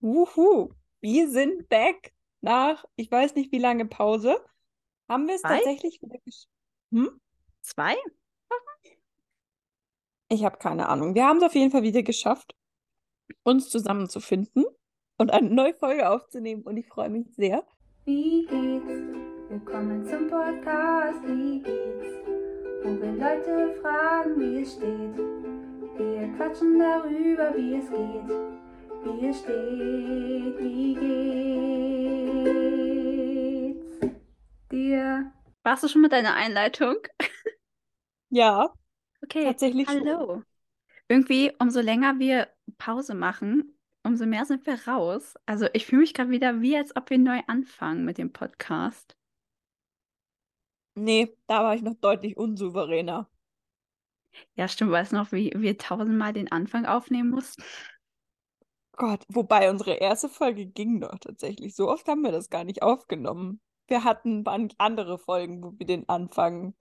Wuhu, wir sind back nach, ich weiß nicht wie lange Pause. Haben wir es Zwei? tatsächlich wieder geschafft? Hm? Zwei? Ich habe keine Ahnung. Wir haben es auf jeden Fall wieder geschafft, uns zusammenzufinden und eine neue Folge aufzunehmen und ich freue mich sehr. Wie geht's? Willkommen zum Podcast. Wie geht's? Wo wir Leute fragen, wie es steht. Wir quatschen darüber, wie es geht. Wie es steht, wie geht's dir? Warst du schon mit deiner Einleitung? Ja, Okay, tatsächlich schon. hallo. Irgendwie, umso länger wir Pause machen, umso mehr sind wir raus. Also ich fühle mich gerade wieder wie, als ob wir neu anfangen mit dem Podcast. Nee, da war ich noch deutlich unsouveräner. Ja, stimmt, weißt du noch, wie wir tausendmal den Anfang aufnehmen mussten? Gott, wobei unsere erste Folge ging noch tatsächlich. So oft haben wir das gar nicht aufgenommen. Wir hatten an- andere Folgen, wo wir den Anfang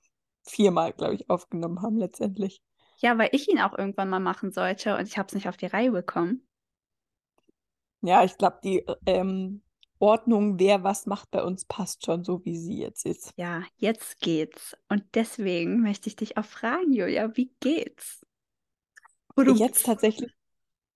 viermal, glaube ich, aufgenommen haben letztendlich. Ja, weil ich ihn auch irgendwann mal machen sollte und ich habe es nicht auf die Reihe bekommen. Ja, ich glaube, die ähm, Ordnung, wer was macht bei uns, passt schon so, wie sie jetzt ist. Ja, jetzt geht's. Und deswegen möchte ich dich auch fragen, Julia, wie geht's? Du Jetzt tatsächlich,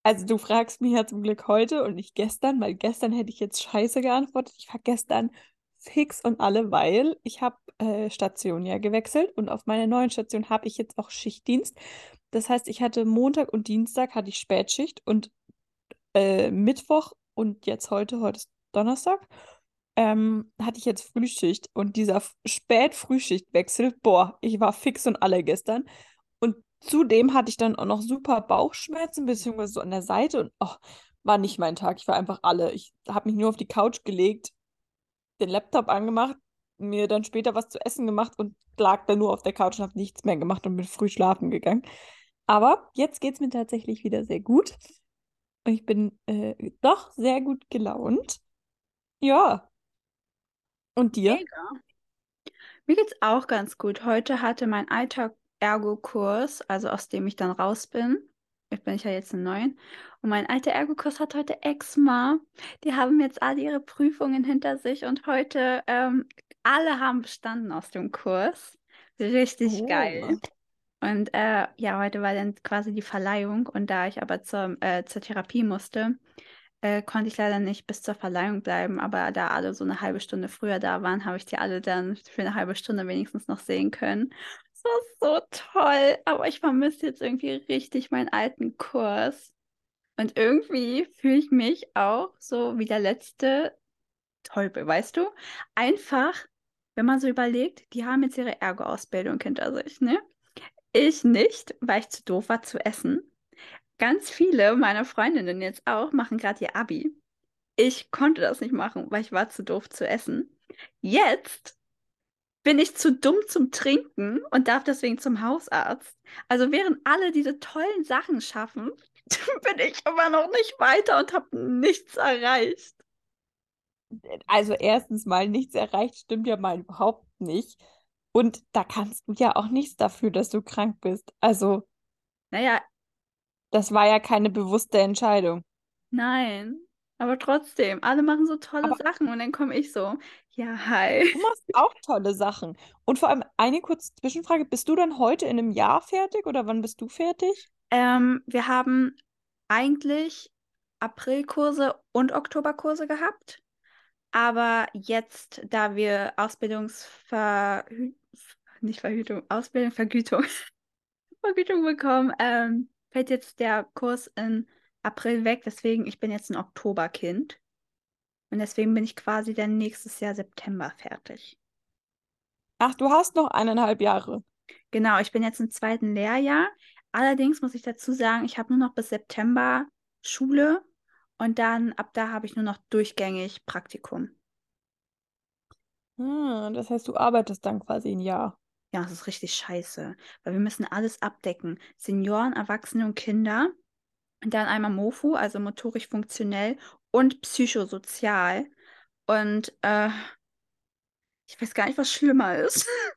also du fragst mich ja zum Glück heute und nicht gestern, weil gestern hätte ich jetzt scheiße geantwortet. Ich war gestern fix und alle, weil ich habe äh, Station ja gewechselt und auf meiner neuen Station habe ich jetzt auch Schichtdienst. Das heißt, ich hatte Montag und Dienstag hatte ich Spätschicht und äh, Mittwoch und jetzt heute, heute ist Donnerstag, ähm, hatte ich jetzt Frühschicht und dieser Spät-Frühschichtwechsel, boah, ich war fix und alle gestern. Zudem hatte ich dann auch noch super Bauchschmerzen, beziehungsweise so an der Seite und oh, war nicht mein Tag. Ich war einfach alle. Ich habe mich nur auf die Couch gelegt, den Laptop angemacht, mir dann später was zu essen gemacht und lag dann nur auf der Couch und habe nichts mehr gemacht und bin früh schlafen gegangen. Aber jetzt geht es mir tatsächlich wieder sehr gut. Und ich bin äh, doch sehr gut gelaunt. Ja. Und dir? Mega. Mir geht's auch ganz gut. Heute hatte mein alter Ergo-Kurs, also aus dem ich dann raus bin. Ich bin ich ja jetzt in neuen. Und mein alter Ergo-Kurs hat heute Exma. Die haben jetzt alle ihre Prüfungen hinter sich und heute ähm, alle haben bestanden aus dem Kurs. Richtig Oh. geil. Und äh, ja, heute war dann quasi die Verleihung und da ich aber zur, äh, zur Therapie musste, äh, konnte ich leider nicht bis zur Verleihung bleiben, aber da alle so eine halbe Stunde früher da waren, habe ich die alle dann für eine halbe Stunde wenigstens noch sehen können. Das so toll, aber ich vermisse jetzt irgendwie richtig meinen alten Kurs. Und irgendwie fühle ich mich auch so wie der letzte Teufel, weißt du? Einfach, wenn man so überlegt, die haben jetzt ihre Ergo-Ausbildung hinter sich, ne? Ich nicht, weil ich zu doof war zu essen. Ganz viele meiner Freundinnen jetzt auch machen gerade ihr Abi. Ich konnte das nicht machen, weil ich war zu doof zu essen. Jetzt bin ich zu dumm zum Trinken und darf deswegen zum Hausarzt. Also während alle diese tollen Sachen schaffen, bin ich immer noch nicht weiter und habe nichts erreicht. Also erstens mal nichts erreicht, stimmt ja mal überhaupt nicht. Und da kannst du ja auch nichts dafür, dass du krank bist. Also Naja, das war ja keine bewusste Entscheidung. nein. Aber trotzdem, alle machen so tolle Aber- Sachen und dann komme ich so, ja, hi. Du machst auch tolle Sachen. Und vor allem eine kurze Zwischenfrage. Bist du dann heute in einem Jahr fertig oder wann bist du fertig? Ähm, wir haben eigentlich Aprilkurse und Oktoberkurse gehabt. Aber jetzt, da wir Ausbildungsverhü nicht Verhütung, Ausbildung, Vergütung, Vergütung bekommen, ähm, fällt jetzt der Kurs in April weg. Deswegen, ich bin jetzt ein Oktoberkind. Und deswegen bin ich quasi dann nächstes Jahr September fertig. Ach, du hast noch eineinhalb Jahre. Genau, ich bin jetzt im zweiten Lehrjahr. Allerdings muss ich dazu sagen, ich habe nur noch bis September Schule und dann ab da habe ich nur noch durchgängig Praktikum. Ah, das heißt, du arbeitest dann quasi ein Jahr. Ja, das ist richtig scheiße, weil wir müssen alles abdecken. Senioren, Erwachsene und Kinder. Und dann einmal MOFU, also motorisch funktionell und psychosozial. Und äh, ich weiß gar nicht, was schlimmer ist.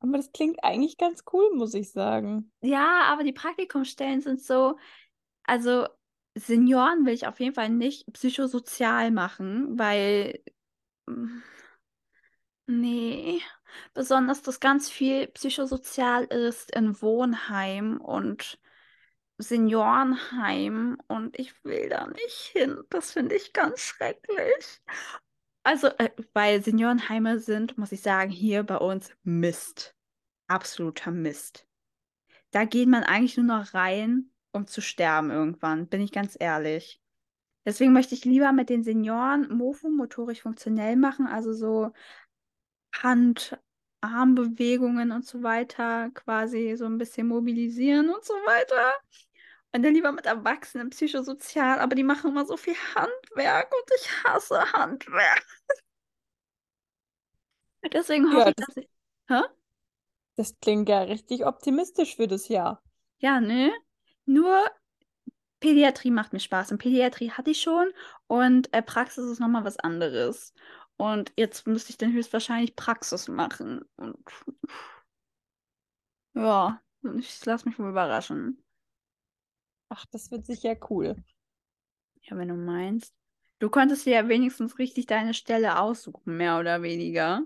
Aber das klingt eigentlich ganz cool, muss ich sagen. Ja, aber die Praktikumsstellen sind so, also Senioren will ich auf jeden Fall nicht psychosozial machen, weil. mm, Nee, besonders dass ganz viel psychosozial ist in Wohnheim und Seniorenheim und ich will da nicht hin. Das finde ich ganz schrecklich. Also, äh, weil Seniorenheime sind, muss ich sagen, hier bei uns Mist. Absoluter Mist. Da geht man eigentlich nur noch rein, um zu sterben irgendwann, bin ich ganz ehrlich. Deswegen möchte ich lieber mit den Senioren Mofu motorisch funktionell machen, also so Hand, Armbewegungen und so weiter, quasi so ein bisschen mobilisieren und so weiter. Und dann lieber mit Erwachsenen psychosozial, aber die machen immer so viel Handwerk und ich hasse Handwerk. Deswegen hoffe Ja, ich, das, dass ich. Hä? das klingt ja richtig optimistisch für das Jahr. Ja, ne? Nur Pädiatrie macht mir Spaß. Und Pädiatrie hatte ich schon und äh, Praxis ist nochmal was anderes. Und jetzt müsste ich dann höchstwahrscheinlich Praxis machen. Und ja, ich lasse mich wohl überraschen. Ach, das wird sicher cool. Ja, wenn du meinst. Du konntest dir ja wenigstens richtig deine Stelle aussuchen, mehr oder weniger.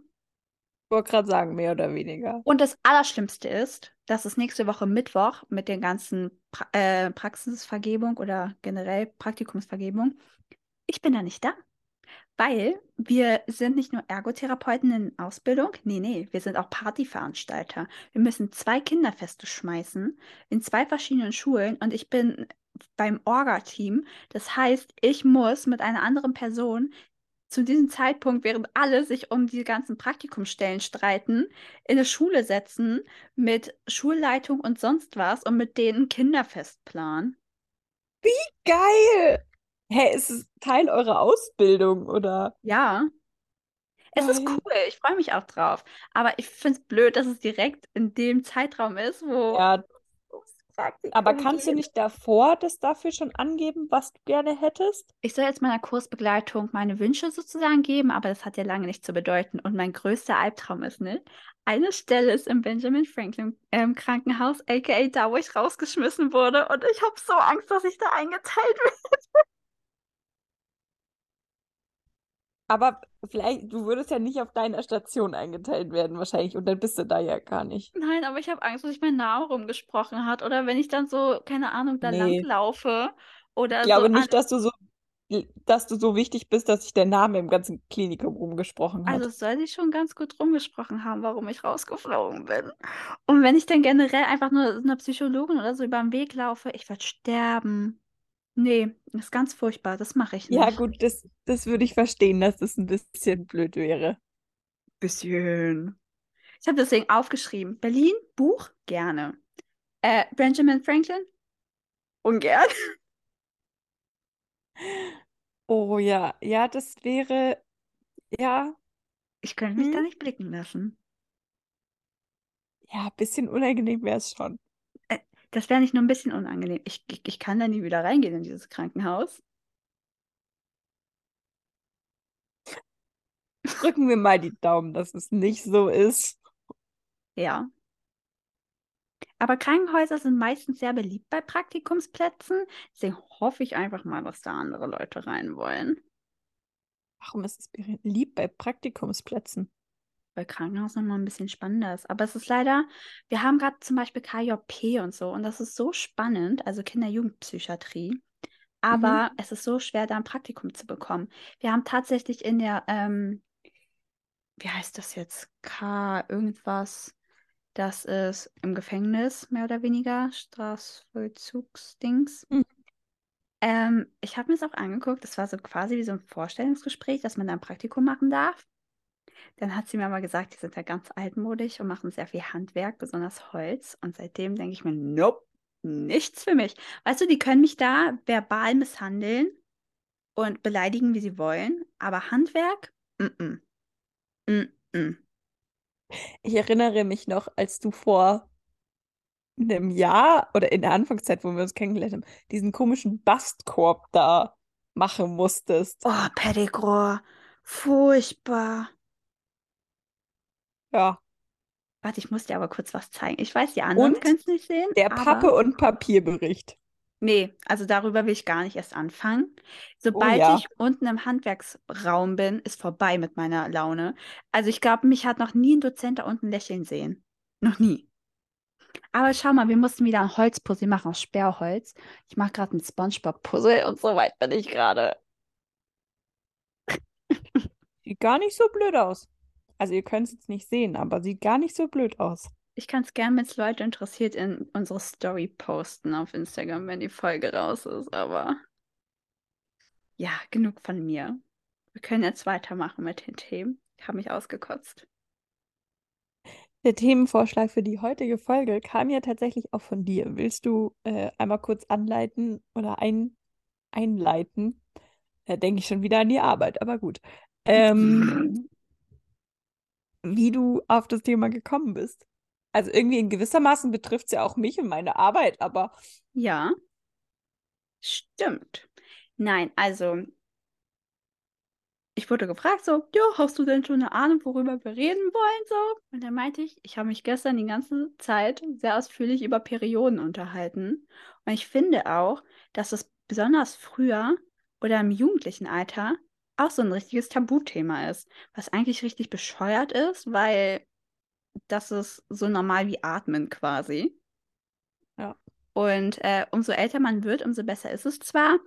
Ich wollte gerade sagen, mehr oder weniger. Und das Allerschlimmste ist, dass es nächste Woche Mittwoch mit der ganzen pra äh, Praxisvergebung oder generell Praktikumsvergebung, ich bin da nicht da. Weil wir sind nicht nur Ergotherapeuten in Ausbildung, nee, nee, wir sind auch Partyveranstalter. Wir müssen zwei Kinderfeste schmeißen in zwei verschiedenen Schulen und ich bin beim Orga-Team. Das heißt, ich muss mit einer anderen Person zu diesem Zeitpunkt, während alle sich um die ganzen Praktikumsstellen streiten, in eine Schule setzen mit Schulleitung und sonst was und mit denen Kinderfest planen. Geil! Hä, ist es Teil eurer Ausbildung oder? Ja. Es ist cool, ich freue mich auch drauf. Aber ich finde es blöd, dass es direkt in dem Zeitraum ist, wo Ja, aber kannst du geht. nicht davor das dafür schon angeben, was du gerne hättest? Ich soll jetzt meiner Kursbegleitung meine Wünsche sozusagen geben, aber das hat ja lange nicht zu bedeuten. Und mein größter Albtraum ist, ne? Eine Stelle ist im Benjamin Franklin ähm, Krankenhaus, aka da, wo ich rausgeschmissen wurde. Und ich habe so Angst, dass ich da eingeteilt werde. Aber vielleicht, du würdest ja nicht auf deiner Station eingeteilt werden, wahrscheinlich. Und dann bist du da ja gar nicht. Nein, aber ich habe Angst, dass sich mein Name rumgesprochen hat. Oder wenn ich dann so, keine Ahnung, da Nee. langlaufe. Oder Ich so glaube an, nicht, dass du so, dass du so wichtig bist, dass sich der Name im ganzen Klinikum rumgesprochen Also hat. es soll sich schon ganz gut rumgesprochen haben, warum ich rausgeflogen bin. Und wenn ich dann generell einfach nur einer Psychologin oder so über den Weg laufe, ich werde sterben. Nee, das ist ganz furchtbar, das mache ich Ja, nicht. gut, das, das würde ich verstehen, dass das ein bisschen blöd wäre. Bisschen. Ich habe deswegen aufgeschrieben, Berlin, Buch, gerne. Äh, Benjamin Franklin, ungern. Oh ja, ja, das wäre, ja, Ich könnte mich da hm, nicht blicken lassen. ja, ein bisschen unangenehm wäre es schon. Das wäre nicht nur ein bisschen unangenehm. Ich, ich, ich kann da nie wieder reingehen in dieses Krankenhaus. Drücken wir mal die Daumen, dass es nicht so ist. Ja. Aber Krankenhäuser sind meistens sehr beliebt bei Praktikumsplätzen. Deswegen hoffe ich einfach mal, dass da andere Leute rein wollen. Warum ist es beliebt bei Praktikumsplätzen? Weil Krankenhaus nochmal ein bisschen spannender ist. Aber es ist leider, wir haben gerade zum Beispiel KJP und so. Und das ist so spannend, also Kinder-Jugendpsychiatrie. Mhm. Aber es ist so schwer, da ein Praktikum zu bekommen. Wir haben tatsächlich in der, ähm, wie heißt das jetzt? K irgendwas. Das ist im Gefängnis, mehr oder weniger, Strafvollzugsdings. Mhm. Ähm, ich habe mir das auch angeguckt. Das war so quasi wie so ein Vorstellungsgespräch, dass man da ein Praktikum machen darf. Dann hat sie mir mal gesagt, die sind da ganz altmodisch und machen sehr viel Handwerk, besonders Holz. Und seitdem denke ich mir, nope, nichts für mich. Weißt du, die können mich da verbal misshandeln und beleidigen, wie sie wollen. Aber Handwerk, mm -mm. Mm -mm. Ich erinnere mich noch, als du vor einem Jahr oder in der Anfangszeit, wo wir uns kennengelernt haben, diesen komischen Bastkorb da machen musstest. Oh, Pettigrew. Furchtbar. Ja. Warte, ich muss dir aber kurz was zeigen. Ich weiß, die anderen Und können es nicht sehen, der aber Pappe- und Papierbericht. Nee, also darüber will ich gar nicht erst anfangen. Sobald Oh ja. ich unten im Handwerksraum bin, ist vorbei mit meiner Laune. Also ich glaube, mich hat noch nie ein Dozent da unten lächeln sehen. Noch nie. Aber schau mal, wir mussten wieder ein Holzpuzzle machen aus Sperrholz. Ich mache gerade ein Spongebob-Puzzle und so weit bin ich gerade. Sieht gar nicht so blöd aus. Also ihr könnt es jetzt nicht sehen, aber sieht gar nicht so blöd aus. Ich kann es gerne, wenn es Leute interessiert, in unsere Story posten auf Instagram, wenn die Folge raus ist. Aber ja, genug von mir. Wir können jetzt weitermachen mit den Themen. Ich habe mich ausgekotzt. Der Themenvorschlag für die heutige Folge kam ja tatsächlich auch von dir. Willst du äh, einmal kurz anleiten oder ein, einleiten? Da denke ich schon wieder an die Arbeit, aber gut. Ähm, wie du auf das Thema gekommen bist. Also irgendwie in gewissermaßen betrifft es ja auch mich und meine Arbeit, aber Ja, stimmt. Nein, also ich wurde gefragt so, ja, hast du denn schon eine Ahnung, worüber wir reden wollen so? Und dann meinte ich, ich habe mich gestern die ganze Zeit sehr ausführlich über Perioden unterhalten. Und ich finde auch, dass es besonders früher oder im jugendlichen Alter auch so ein richtiges Tabuthema ist, was eigentlich richtig bescheuert ist, weil das ist so normal wie Atmen quasi. Ja. Und äh, umso älter man wird, umso besser ist es zwar,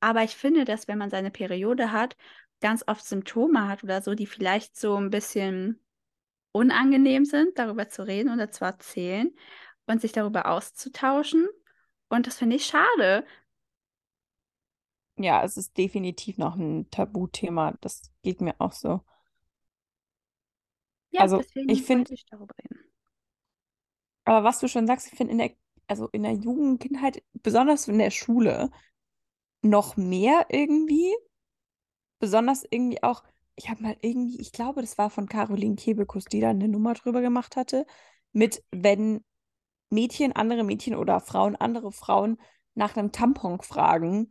aber ich finde, dass wenn man seine Periode hat, ganz oft Symptome hat oder so, die vielleicht so ein bisschen unangenehm sind, darüber zu reden oder zu erzählen und sich darüber auszutauschen. Und das finde ich schade. Ja, es ist definitiv noch ein Tabuthema. Das geht mir auch so. Ja, Also, deswegen ich find- wollte ich darüber reden. Aber was du schon sagst, ich finde in der, also in der Jugend, Kindheit, besonders in der Schule, noch mehr irgendwie. Besonders irgendwie auch, ich habe mal irgendwie, ich glaube, das war von Caroline Kebekus, die da eine Nummer drüber gemacht hatte, mit wenn Mädchen andere Mädchen oder Frauen andere Frauen nach einem Tampon fragen,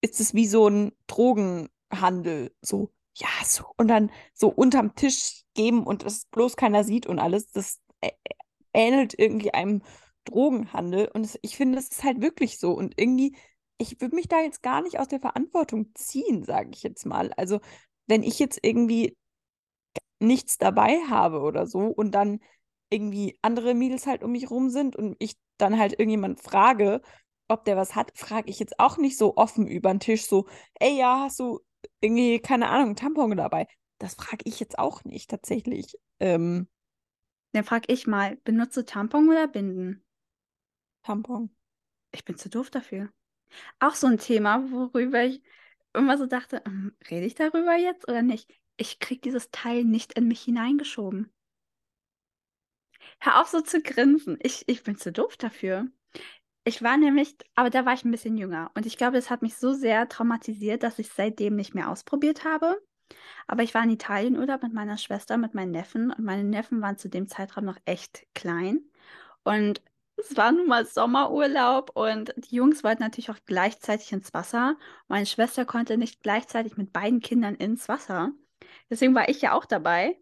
ist es wie so ein Drogenhandel. So, ja, so. Und dann so unterm Tisch geben und es bloß keiner sieht und alles. Das ähnelt irgendwie einem Drogenhandel. Und es, ich finde, es ist halt wirklich so. Und irgendwie, ich würde mich da jetzt gar nicht aus der Verantwortung ziehen, sage ich jetzt mal. Also, wenn ich jetzt irgendwie nichts dabei habe oder so und dann irgendwie andere Mädels halt um mich rum sind und ich dann halt irgendjemand frage, ob der was hat, frage ich jetzt auch nicht so offen über den Tisch so, ey, ja, hast du irgendwie, keine Ahnung, Tampon dabei? Das frage ich jetzt auch nicht tatsächlich. Ähm, Dann frage ich mal, benutze Tampon oder Binden? Tampon. Ich bin zu doof dafür. Auch so ein Thema, worüber ich immer so dachte, hm, rede ich darüber jetzt oder nicht? Ich kriege dieses Teil nicht in mich hineingeschoben. Hör auf so zu grinsen. Ich, ich bin zu doof dafür. Ich war nämlich, aber da war ich ein bisschen jünger. Und ich glaube, das hat mich so sehr traumatisiert, dass ich seitdem nicht mehr ausprobiert habe. Aber ich war in Italienurlaub mit meiner Schwester, mit meinen Neffen. Und meine Neffen waren zu dem Zeitraum noch echt klein. Und es war nun mal Sommerurlaub und die Jungs wollten natürlich auch gleichzeitig ins Wasser. Meine Schwester konnte nicht gleichzeitig mit beiden Kindern ins Wasser. Deswegen war ich ja auch dabei.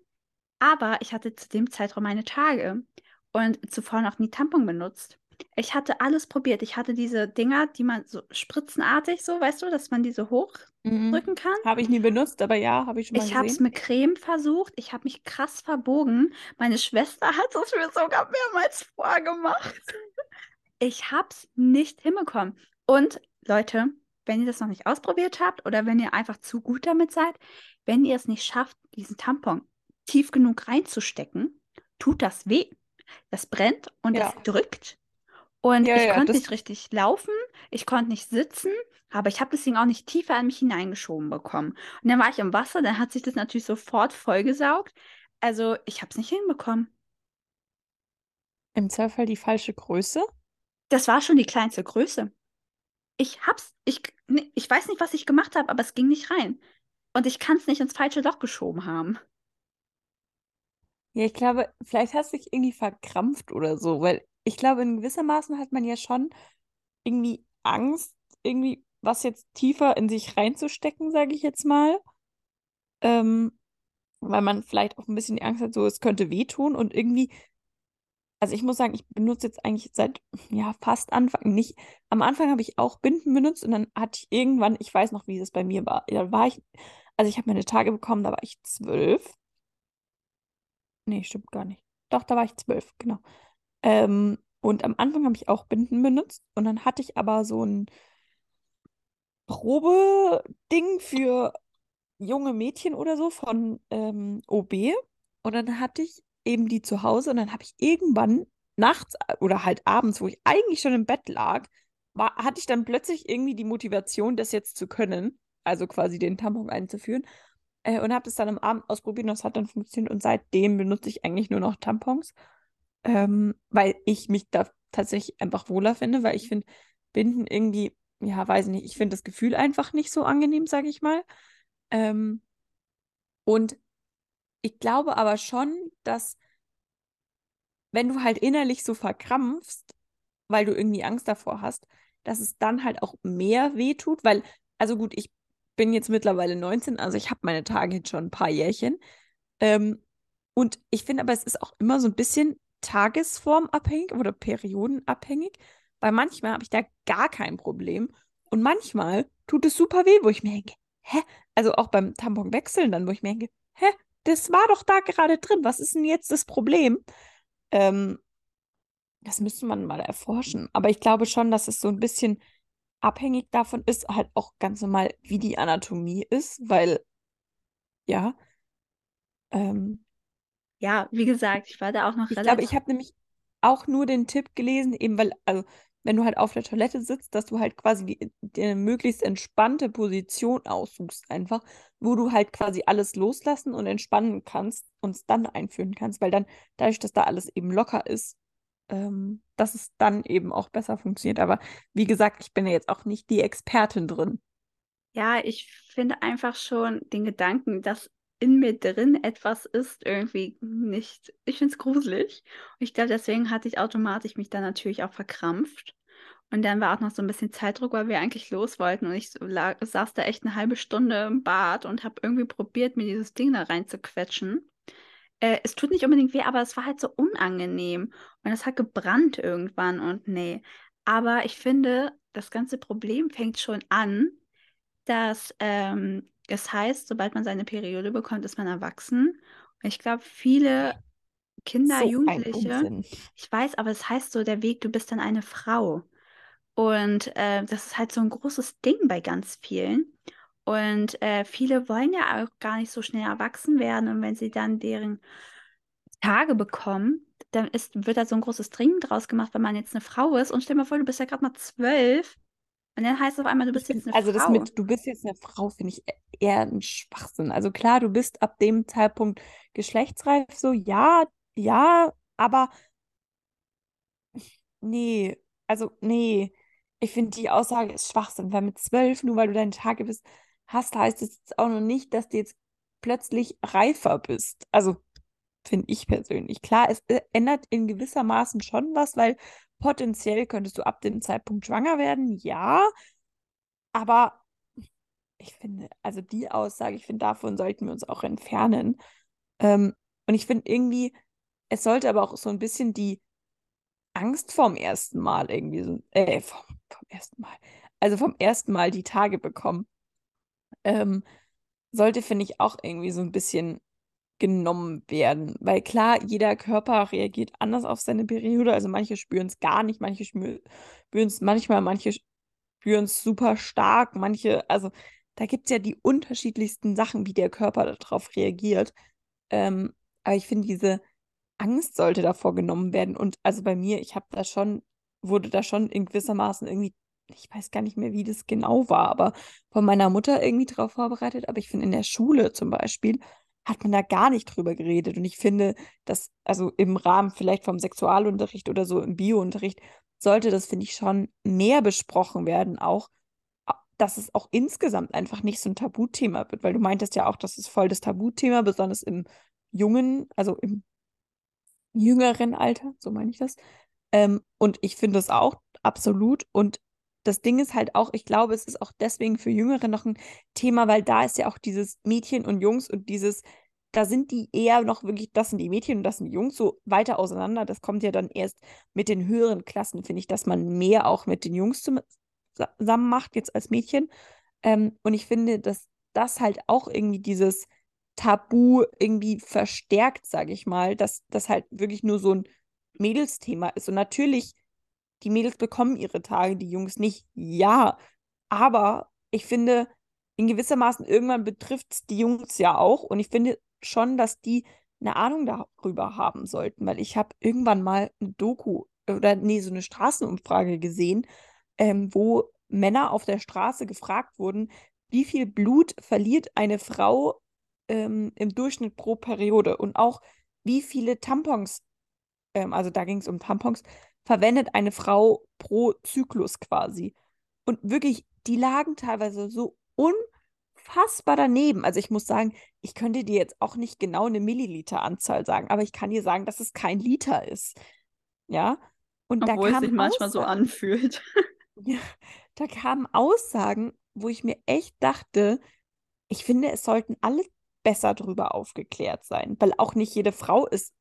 Aber ich hatte zu dem Zeitraum meine Tage und zuvor noch nie Tampon benutzt. Ich hatte alles probiert. Ich hatte diese Dinger, die man so spritzenartig, so, weißt du, dass man die so hochdrücken kann. Habe ich nie benutzt, aber ja, habe ich schon mal Ich habe es mit Creme versucht. Ich habe mich krass verbogen. Meine Schwester hat es mir sogar mehrmals vorgemacht. Ich habe es nicht hinbekommen. Und Leute, wenn ihr das noch nicht ausprobiert habt oder wenn ihr einfach zu gut damit seid, wenn ihr es nicht schafft, diesen Tampon tief genug reinzustecken, tut das weh. Das brennt und Ja. das drückt. Und Ja, ich ja, konnte nicht richtig laufen, ich konnte nicht sitzen, aber ich habe das Ding auch nicht tiefer in mich hineingeschoben bekommen. Und dann war ich im Wasser, dann hat sich das natürlich sofort vollgesaugt. Also ich habe es nicht hinbekommen. Im Zweifel die falsche Größe. Das war schon die kleinste Größe. Ich hab's, ich, nee, ich weiß nicht, was ich gemacht habe, aber es ging nicht rein. Und ich kann es nicht ins falsche Loch geschoben haben. Ja, ich glaube, vielleicht hast du dich irgendwie verkrampft oder so, weil ich glaube, in gewissermaßen hat man ja schon irgendwie Angst, irgendwie was jetzt tiefer in sich reinzustecken, sage ich jetzt mal. Ähm, weil man vielleicht auch ein bisschen die Angst hat, so es könnte wehtun und irgendwie, also ich muss sagen, ich benutze jetzt eigentlich seit ja fast Anfang nicht. Am Anfang habe ich auch Binden benutzt und dann hatte ich irgendwann, ich weiß noch, wie das bei mir war. Da war ich, also ich habe meine Tage bekommen, da war ich zwölf. Nee, stimmt gar nicht. Doch, da war ich zwölf, genau. Ähm, und am Anfang habe ich auch Binden benutzt und dann hatte ich aber so ein Probeding für junge Mädchen oder so von ähm, OB. Und dann hatte ich eben die zu Hause und dann habe ich irgendwann nachts äh, oder halt abends, wo ich eigentlich schon im Bett lag, war, hatte ich dann plötzlich irgendwie die Motivation, das jetzt zu können, also quasi den Tampon einzuführen. Äh, und habe das dann am Abend ausprobiert und das hat dann funktioniert. Und seitdem benutze ich eigentlich nur noch Tampons, ähm, weil ich mich da tatsächlich einfach wohler finde, weil ich finde, Binden irgendwie, ja, weiß nicht, ich finde das Gefühl einfach nicht so angenehm, sage ich mal. Ähm, und ich glaube aber schon, dass wenn du halt innerlich so verkrampfst, weil du irgendwie Angst davor hast, dass es dann halt auch mehr wehtut, weil, also gut, ich bin jetzt mittlerweile 19, also ich habe meine Tage jetzt schon ein paar Jährchen. Ähm, und ich finde aber, es ist auch immer so ein bisschen tagesformabhängig oder periodenabhängig, weil manchmal habe ich da gar kein Problem und manchmal tut es super weh, wo ich mir denke, hä? Also auch beim Tampon wechseln dann, wo ich mir denke, hä? Das war doch da gerade drin. Was ist denn jetzt das Problem? Ähm, das müsste man mal erforschen. Aber ich glaube schon, dass es so ein bisschen abhängig davon ist, halt auch ganz normal, wie die Anatomie ist, weil, ja. Ähm, ja, wie gesagt, ich war da auch noch ich glaube, ich habe nämlich auch nur den Tipp gelesen, eben weil, also wenn du halt auf der Toilette sitzt, dass du halt quasi die, die eine möglichst entspannte Position aussuchst, einfach, wo du halt quasi alles loslassen und entspannen kannst und es dann einführen kannst, weil dann dadurch, dass da alles eben locker ist, ähm, dass es dann eben auch besser funktioniert. Aber wie gesagt, ich bin ja jetzt auch nicht die Expertin drin. Ja, ich finde einfach schon den Gedanken, dass in mir drin etwas ist, irgendwie nicht. Ich finde es gruselig. Und ich glaube, deswegen hatte ich automatisch mich dann natürlich auch verkrampft. Und dann war auch noch so ein bisschen Zeitdruck, weil wir eigentlich los wollten. Und ich lag, saß da echt eine halbe Stunde im Bad und habe irgendwie probiert, mir dieses Ding da reinzuquetschen. Äh, es tut nicht unbedingt weh, aber es war halt so unangenehm. Und es hat gebrannt irgendwann und nee. Aber ich finde, das ganze Problem fängt schon an, dass ähm, es heißt, sobald man seine Periode bekommt, ist man erwachsen. Und ich glaube, viele Kinder, so Jugendliche, ich weiß, aber es heißt so, der Weg, du bist dann eine Frau. Und äh, das ist halt so ein großes Ding bei ganz vielen. Und äh, viele wollen ja auch gar nicht so schnell erwachsen werden. Und wenn sie dann deren Tage bekommen, dann ist, wird da so ein großes Dringen draus gemacht, wenn man jetzt eine Frau ist. Und stell dir mal vor, du bist ja gerade mal zwölf und dann heißt es auf einmal, du bist jetzt eine also Frau. Also das mit, du bist jetzt eine Frau, finde ich eher ein Schwachsinn. Also klar, du bist ab dem Zeitpunkt geschlechtsreif, so ja, ja, aber nee, also nee. Ich finde, die Aussage ist Schwachsinn, weil mit zwölf, nur weil du deine Tage bist, hast, heißt es jetzt auch noch nicht, dass du jetzt plötzlich reifer bist. Also finde ich persönlich. Klar, es äh, ändert in gewisser Maßen schon was, weil Potenziell könntest du ab dem Zeitpunkt schwanger werden, ja. Aber ich finde, also die Aussage, ich finde, davon sollten wir uns auch entfernen. Ähm, und ich finde irgendwie, es sollte aber auch so ein bisschen die Angst vorm ersten Mal irgendwie so, äh, vom, vom ersten Mal, also vom ersten Mal die Tage bekommen, ähm, sollte, finde ich, auch irgendwie so ein bisschen genommen werden. Weil klar, jeder Körper reagiert anders auf seine Periode. Also manche spüren es gar nicht, manche spüren es manchmal, manche spüren es super stark, manche, also da gibt es ja die unterschiedlichsten Sachen, wie der Körper darauf reagiert. Ähm, aber ich finde, diese Angst sollte davor genommen werden. Und also bei mir, ich habe da schon, wurde da schon in gewissermaßen irgendwie, ich weiß gar nicht mehr, wie das genau war, aber von meiner Mutter irgendwie darauf vorbereitet. Aber ich finde, in der Schule zum Beispiel hat man da gar nicht drüber geredet. Und ich finde, dass, also im Rahmen vielleicht vom Sexualunterricht oder so im Biounterricht, sollte das, finde ich, schon mehr besprochen werden, auch, dass es auch insgesamt einfach nicht so ein Tabuthema wird, weil du meintest ja auch, das ist voll das Tabuthema, besonders im jungen, also im jüngeren Alter, so meine ich das. Ähm, und ich finde das auch absolut. Und das Ding ist halt auch, ich glaube, es ist auch deswegen für Jüngere noch ein Thema, weil da ist ja auch dieses Mädchen und Jungs und dieses, da sind die eher noch wirklich, das sind die Mädchen und das sind die Jungs, so weiter auseinander. Das kommt ja dann erst mit den höheren Klassen, finde ich, dass man mehr auch mit den Jungs zusammen macht, jetzt als Mädchen. Ähm, und ich finde, dass das halt auch irgendwie dieses Tabu irgendwie verstärkt, sage ich mal, dass das halt wirklich nur so ein Mädelsthema ist. Und natürlich, die Mädels bekommen ihre Tage, die Jungs nicht. Ja, aber ich finde, in gewissermaßen irgendwann betrifft es die Jungs ja auch. Und ich finde schon, dass die eine Ahnung darüber haben sollten, weil ich habe irgendwann mal eine Doku oder nee, so eine Straßenumfrage gesehen, ähm, wo Männer auf der Straße gefragt wurden, wie viel Blut verliert eine Frau ähm, im Durchschnitt pro Periode und auch wie viele Tampons, ähm, also da ging es um Tampons, verwendet eine Frau pro Zyklus quasi. Und wirklich, die lagen teilweise so unfassbar daneben. Also ich muss sagen, ich könnte dir jetzt auch nicht genau eine Milliliteranzahl sagen, aber ich kann dir sagen, dass es kein Liter ist. Ja. Und Obwohl da es sich manchmal so anfühlt. ja, da kamen Aussagen, wo ich mir echt dachte, ich finde, es sollten alle besser darüber aufgeklärt sein, weil auch nicht jede Frau ist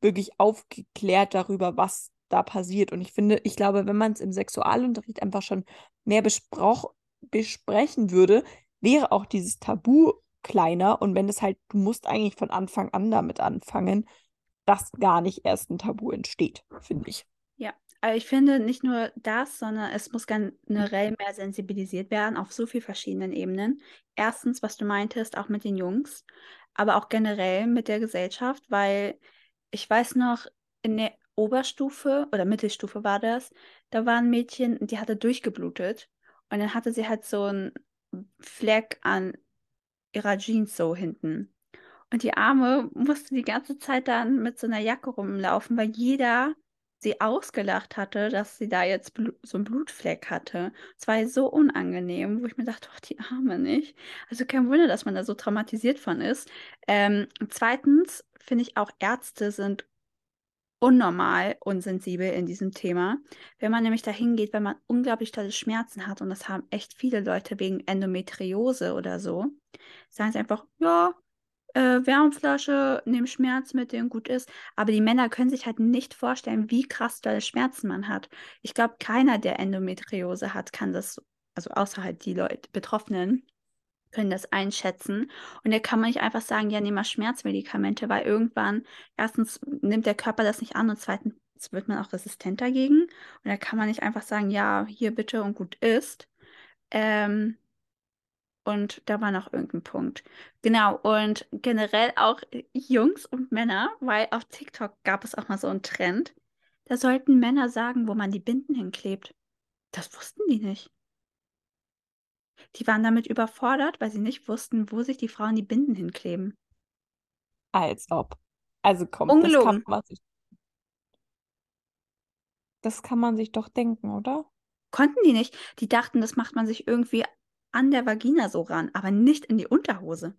wirklich aufgeklärt darüber, was da passiert. Und ich finde, ich glaube, wenn man es im Sexualunterricht einfach schon mehr besprechen würde, wäre auch dieses Tabu kleiner. Und wenn es halt, du musst eigentlich von Anfang an damit anfangen, dass gar nicht erst ein Tabu entsteht, finde ich. Ja, aber ich finde nicht nur das, sondern es muss generell mehr sensibilisiert werden auf so vielen verschiedenen Ebenen. Erstens, was du meintest, auch mit den Jungs, aber auch generell mit der Gesellschaft, weil ich weiß noch, in der Oberstufe oder Mittelstufe war das, da war ein Mädchen, die hatte durchgeblutet und dann hatte sie halt so einen Fleck an ihrer Jeans so hinten. Und die Arme musste die ganze Zeit dann mit so einer Jacke rumlaufen, weil jeder sie ausgelacht hatte, dass sie da jetzt so einen Blutfleck hatte. Es war so unangenehm, wo ich mir dachte, ach, die Arme nicht. Also kein Wunder, dass man da so traumatisiert von ist. Ähm, zweitens finde ich auch Ärzte sind unnormal unsensibel in diesem Thema. Wenn man nämlich dahin geht, wenn man unglaublich tolle Schmerzen hat, und das haben echt viele Leute wegen Endometriose oder so, sagen sie einfach, ja, äh, Wärmflasche, nehmen Schmerzmittel gut ist. Aber die Männer können sich halt nicht vorstellen, wie krass dolle Schmerzen man hat. Ich glaube, keiner, der Endometriose hat, kann das, also außer halt die Leute, Betroffenen, können das einschätzen. Und da kann man nicht einfach sagen, ja, nehmen mal Schmerzmedikamente, weil irgendwann, erstens nimmt der Körper das nicht an und zweitens wird man auch resistent dagegen. Und da kann man nicht einfach sagen, ja, hier bitte und gut ist. Ähm, und da war noch irgendein Punkt. Genau, und generell auch Jungs und Männer, weil auf TikTok gab es auch mal so einen Trend. Da sollten Männer sagen, wo man die Binden hinklebt. Das wussten die nicht. Die waren damit überfordert, weil sie nicht wussten, wo sich die Frauen die Binden hinkleben. Als ob. Also komm, Ungelogen. das kann man sich. Das kann man sich doch denken, oder? Konnten die nicht. Die dachten, das macht man sich irgendwie an der Vagina so ran, aber nicht in die Unterhose.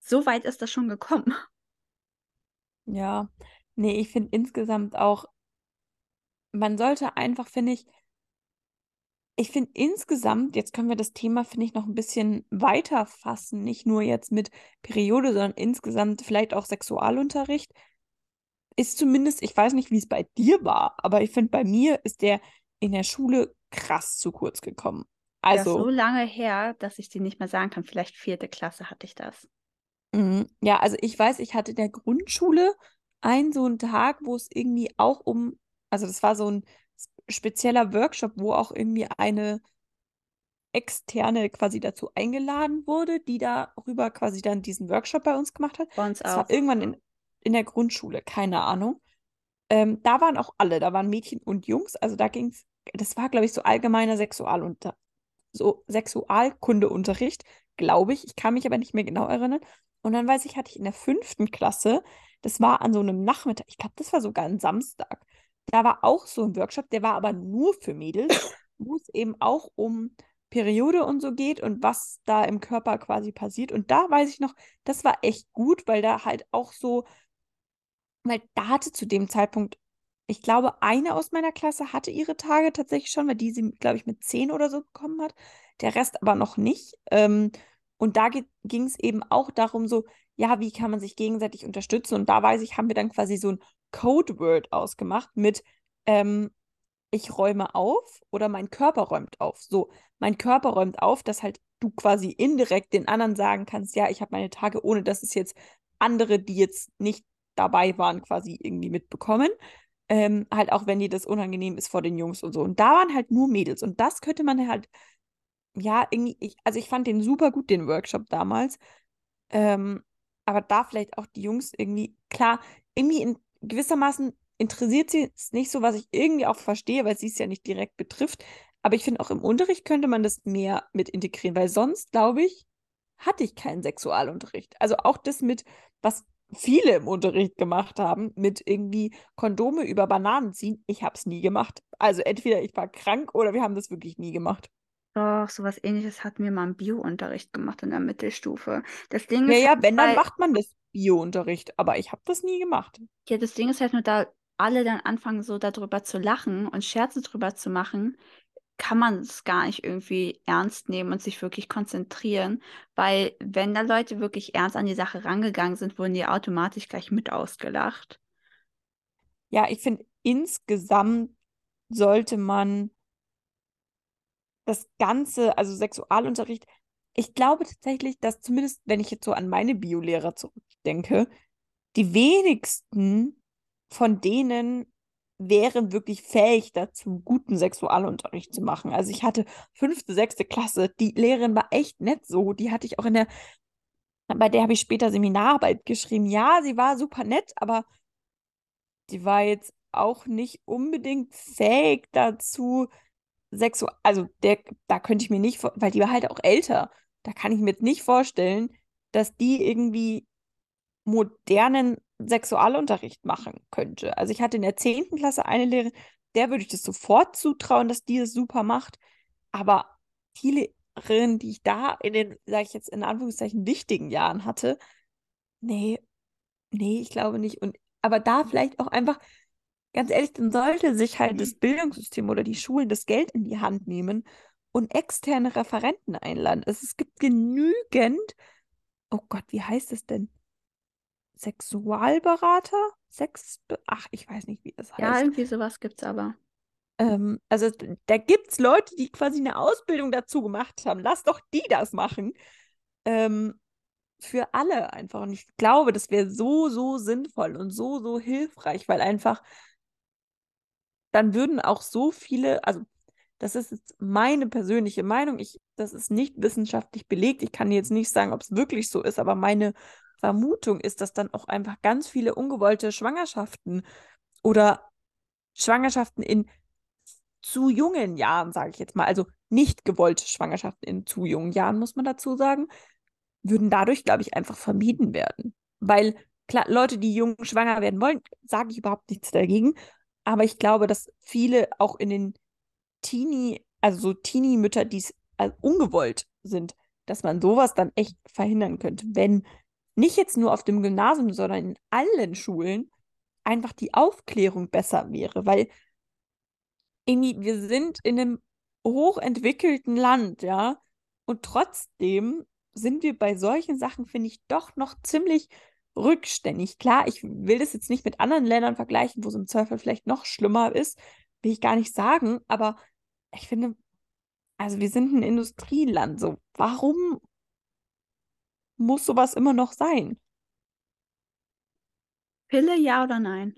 So weit ist das schon gekommen. Ja, nee, ich finde insgesamt auch, man sollte einfach, finde ich, ich finde insgesamt, jetzt können wir das Thema, finde ich, noch ein bisschen weiter fassen, nicht nur jetzt mit Periode, sondern insgesamt vielleicht auch Sexualunterricht. Ist zumindest, ich weiß nicht, wie es bei dir war, aber ich finde, bei mir ist der in der Schule krass zu kurz gekommen. Also, das ist so lange her, dass ich dir nicht mehr sagen kann. Vielleicht vierte Klasse hatte ich das. Mhm. Ja, also ich weiß, ich hatte in der Grundschule einen so einen Tag, wo es irgendwie auch um, also das war so ein spezieller Workshop, wo auch irgendwie eine externe quasi dazu eingeladen wurde, die darüber quasi dann diesen Workshop bei uns gemacht hat. Bei uns das auch. war irgendwann in, in der Grundschule, keine Ahnung. Ähm, da waren auch alle, da waren Mädchen und Jungs, also da ging es, das war, glaube ich, so allgemeiner Sexualunter so Sexualkundeunterricht, glaube ich. Ich kann mich aber nicht mehr genau erinnern. Und dann weiß ich, hatte ich in der fünften Klasse, das war an so einem Nachmittag, ich glaube, das war sogar ein Samstag, da war auch so ein Workshop, der war aber nur für Mädels, wo es eben auch um Periode und so geht und was da im Körper quasi passiert. Und da weiß ich noch, das war echt gut, weil da halt auch so, weil da hatte zu dem Zeitpunkt, ich glaube, eine aus meiner Klasse hatte ihre Tage tatsächlich schon, weil die sie, glaube ich, mit zehn oder so bekommen hat. Der Rest aber noch nicht. Ähm, Und da ging es eben auch darum, so, ja, wie kann man sich gegenseitig unterstützen? Und da weiß ich, haben wir dann quasi so ein Codeword ausgemacht mit, ähm, ich räume auf oder mein Körper räumt auf. So, mein Körper räumt auf, dass halt du quasi indirekt den anderen sagen kannst, ja, ich habe meine Tage, ohne dass es jetzt andere, die jetzt nicht dabei waren, quasi irgendwie mitbekommen. Ähm, halt auch wenn dir das unangenehm ist vor den Jungs und so. Und da waren halt nur Mädels. Und das könnte man halt, ja, irgendwie, ich, also ich fand den super gut, den Workshop damals. Ähm, aber da vielleicht auch die Jungs irgendwie, klar, irgendwie in gewissermaßen interessiert sie es nicht so, was ich irgendwie auch verstehe, weil sie es ja nicht direkt betrifft. Aber ich finde auch im Unterricht könnte man das mehr mit integrieren, weil sonst, glaube ich, hatte ich keinen Sexualunterricht. Also auch das mit, was viele im Unterricht gemacht haben, mit irgendwie Kondome über Bananen ziehen. Ich habe es nie gemacht. Also entweder ich war krank oder wir haben das wirklich nie gemacht. Doch, sowas ähnliches hatten wir mal im Biounterricht gemacht in der Mittelstufe. Das Ding Ja, ist ja, halt, wenn, dann macht man das Biounterricht. Aber ich habe das nie gemacht. ja, das Ding ist halt nur, da alle dann anfangen, so darüber zu lachen und Scherze drüber zu machen, kann man es gar nicht irgendwie ernst nehmen und sich wirklich konzentrieren, weil wenn da Leute wirklich ernst an die Sache rangegangen sind, wurden die automatisch gleich mit ausgelacht. Ja, ich finde, insgesamt sollte man das Ganze, also Sexualunterricht, ich glaube tatsächlich, dass zumindest, wenn ich jetzt so an meine Biolehrer zurückdenke, die wenigsten von denen wären wirklich fähig dazu, guten Sexualunterricht zu machen. Also ich hatte fünfte, sechste Klasse, die Lehrerin war echt nett so, die hatte ich auch in der, bei der habe ich später Seminararbeit geschrieben. Ja, sie war super nett, aber die war jetzt auch nicht unbedingt fähig dazu, sexual, also der, da könnte ich mir nicht, weil die war halt auch älter, da kann ich mir nicht vorstellen, dass die irgendwie modernen Sexualunterricht machen könnte. Also ich hatte in der 10. Klasse eine Lehrerin, der würde ich das sofort zutrauen, dass die das super macht. Aber die Lehrerin, die ich da in den, sage ich jetzt in Anführungszeichen, wichtigen Jahren hatte, nee, nee, ich glaube nicht. Und aber da vielleicht auch einfach, ganz ehrlich, dann sollte sich halt das Bildungssystem oder die Schulen das Geld in die Hand nehmen und externe Referenten einladen. Also es gibt genügend, oh Gott, wie heißt es denn? Sexualberater? Sex, ach, ich weiß nicht, wie das Ja, heißt. irgendwie sowas gibt's aber. Ähm, also da gibt es Leute, die quasi eine Ausbildung dazu gemacht haben. Lass doch die das machen. Ähm, für alle einfach. Und ich glaube, das wäre so, so sinnvoll und so, so hilfreich, weil einfach dann würden auch so viele, also das ist jetzt meine persönliche Meinung, ich, das ist nicht wissenschaftlich belegt. Ich kann jetzt nicht sagen, ob es wirklich so ist, aber meine Vermutung ist, dass dann auch einfach ganz viele ungewollte Schwangerschaften oder Schwangerschaften in zu jungen Jahren, sage ich jetzt mal, also nicht gewollte Schwangerschaften in zu jungen Jahren, muss man dazu sagen, würden dadurch, glaube ich, einfach vermieden werden. Weil klar, Leute, die jung schwanger werden wollen, sage ich überhaupt nichts dagegen. Aber ich glaube, dass viele auch in den Teenie, also so Teenie-Mütter, die also ungewollt sind, dass man sowas dann echt verhindern könnte, wenn nicht jetzt nur auf dem Gymnasium, sondern in allen Schulen einfach die Aufklärung besser wäre, weil irgendwie wir sind in einem hochentwickelten Land, ja, und trotzdem sind wir bei solchen Sachen, finde ich, doch noch ziemlich rückständig. Klar, ich will das jetzt nicht mit anderen Ländern vergleichen, wo es im Zweifel vielleicht noch schlimmer ist, will ich gar nicht sagen, aber ich finde, also wir sind ein Industrieland, so warum muss sowas immer noch sein? Pille, ja oder nein?